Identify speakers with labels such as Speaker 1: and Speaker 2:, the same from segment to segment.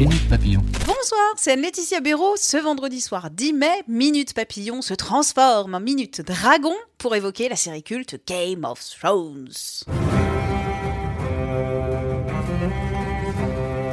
Speaker 1: Minute Papillon.
Speaker 2: Bonsoir, c'est Laetitia Béraud. Ce vendredi soir 10 mai, Minute Papillon se transforme en Minute Dragon pour évoquer la série culte Game of Thrones.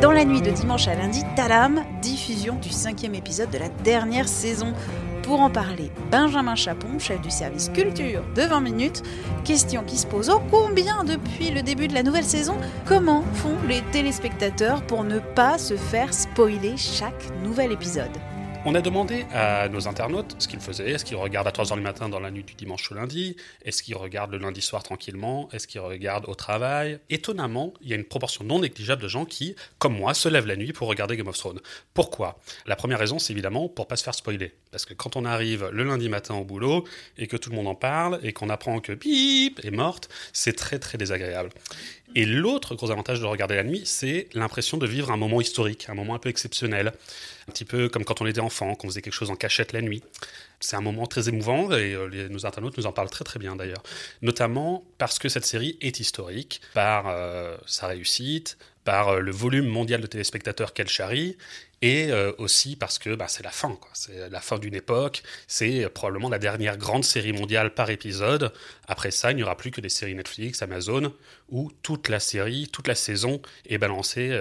Speaker 2: Dans la nuit de dimanche à lundi, Talam, diffusion du cinquième épisode de la dernière saison. Pour en parler, Benjamin Chapon, chef du service culture de 20 minutes. Question qui se pose, oh combien depuis le début de la nouvelle saison Comment font les téléspectateurs pour ne pas se faire spoiler chaque nouvel épisode?
Speaker 3: On a demandé à nos internautes ce qu'ils faisaient. Est-ce qu'ils regardent à 3h du matin dans la nuit du dimanche au lundi? Est-ce qu'ils regardent le lundi soir tranquillement? Est-ce qu'ils regardent au travail? Étonnamment, il y a une proportion non négligeable de gens qui, comme moi, se lèvent la nuit pour regarder Game of Thrones. Pourquoi? La première raison, c'est évidemment pour pas se faire spoiler. Parce que quand on arrive le lundi matin au boulot et que tout le monde en parle et qu'on apprend que Pip est morte, c'est très très désagréable. Et l'autre gros avantage de regarder la nuit, c'est l'impression de vivre un moment historique, un moment un peu exceptionnel. Un petit peu comme quand on était enfant, qu'on faisait quelque chose en cachette la nuit. C'est un moment très émouvant et euh, nos internautes nous en parlent très très bien d'ailleurs. Notamment parce que cette série est historique par euh, sa réussite, par euh, le volume mondial de téléspectateurs qu'elle charrie, et aussi parce que bah, c'est la fin, c'est la fin d'une époque, c'est probablement la dernière grande série mondiale par épisode. Après ça, il n'y aura plus que des séries Netflix, Amazon, où toute la série, toute la saison est balancée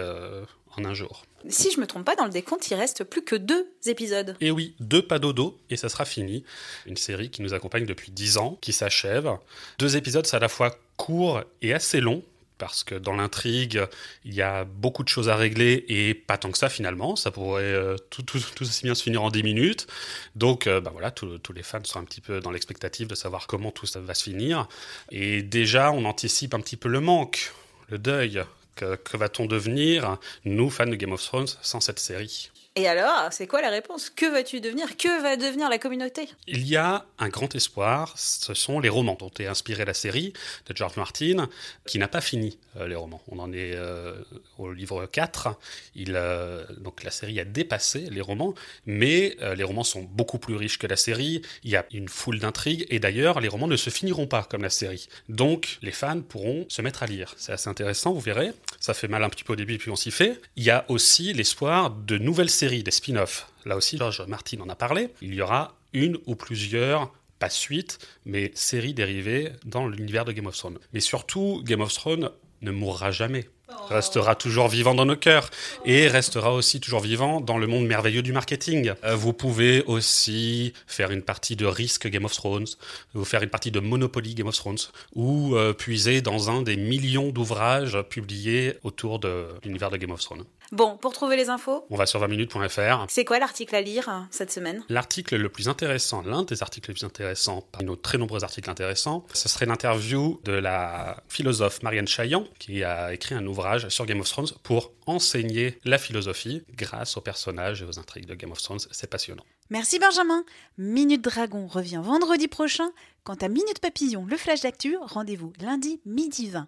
Speaker 3: en un jour.
Speaker 2: Si je me trompe pas, dans le décompte, il reste plus que deux épisodes.
Speaker 3: Et oui, deux pas dodo, et ça sera fini. Une série qui nous accompagne depuis dix ans, qui s'achève. Deux épisodes, c'est à la fois court et assez long, parce que dans l'intrigue, il y a beaucoup de choses à régler et pas tant que ça finalement. Ça pourrait euh, tout, aussi bien se finir en 10 minutes. Donc euh, bah voilà, tous les fans sont un petit peu dans l'expectative de savoir comment tout ça va se finir. Et déjà, on anticipe un petit peu le manque, le deuil que, va-t-on devenir, nous, fans de Game of Thrones, sans cette série?
Speaker 2: Et alors, c'est quoi la réponse? Que vas-tu devenir? Que va devenir la communauté?
Speaker 3: Il y a un grand espoir, ce sont les romans dont est inspirée la série de George Martin, qui n'a pas fini euh, les romans. On en est euh, au livre 4. Il, euh, donc la série a dépassé les romans, mais les romans sont beaucoup plus riches que la série. Il y a une foule d'intrigues, et d'ailleurs, les romans ne se finiront pas comme la série. Donc, les fans pourront se mettre à lire. C'est assez intéressant, vous verrez. Ça fait mal un petit peu au début, puis on s'y fait. Il y a aussi l'espoir de nouvelles séries des spin-offs, là aussi George Martin en a parlé, il y aura une ou plusieurs pas suite, mais séries dérivées dans l'univers de Game of Thrones. Mais surtout, Game of Thrones ne mourra jamais restera toujours vivant dans nos cœurs et restera aussi toujours vivant dans le monde merveilleux du marketing. Euh, vous pouvez aussi faire une partie de Risk Game of Thrones, ou faire une partie de Monopoly Game of Thrones, ou euh, puiser dans un des millions d'ouvrages publiés autour de l'univers de Game of Thrones.
Speaker 2: Bon, pour trouver les infos,
Speaker 3: on va sur 20minutes.fr.
Speaker 2: C'est quoi l'article à lire euh, cette semaine?
Speaker 3: L'article le plus intéressant, l'un des articles les plus intéressants, parmi nos très nombreux articles intéressants, ce serait l'interview de la philosophe Marianne Chaillan, qui a écrit un ouvrage sur Game of Thrones pour enseigner la philosophie grâce aux personnages et aux intrigues de Game of Thrones. C'est passionnant.
Speaker 2: Merci Benjamin. Minute Dragon revient vendredi prochain. Quant à Minute Papillon, le flash d'actu, rendez-vous lundi midi 20.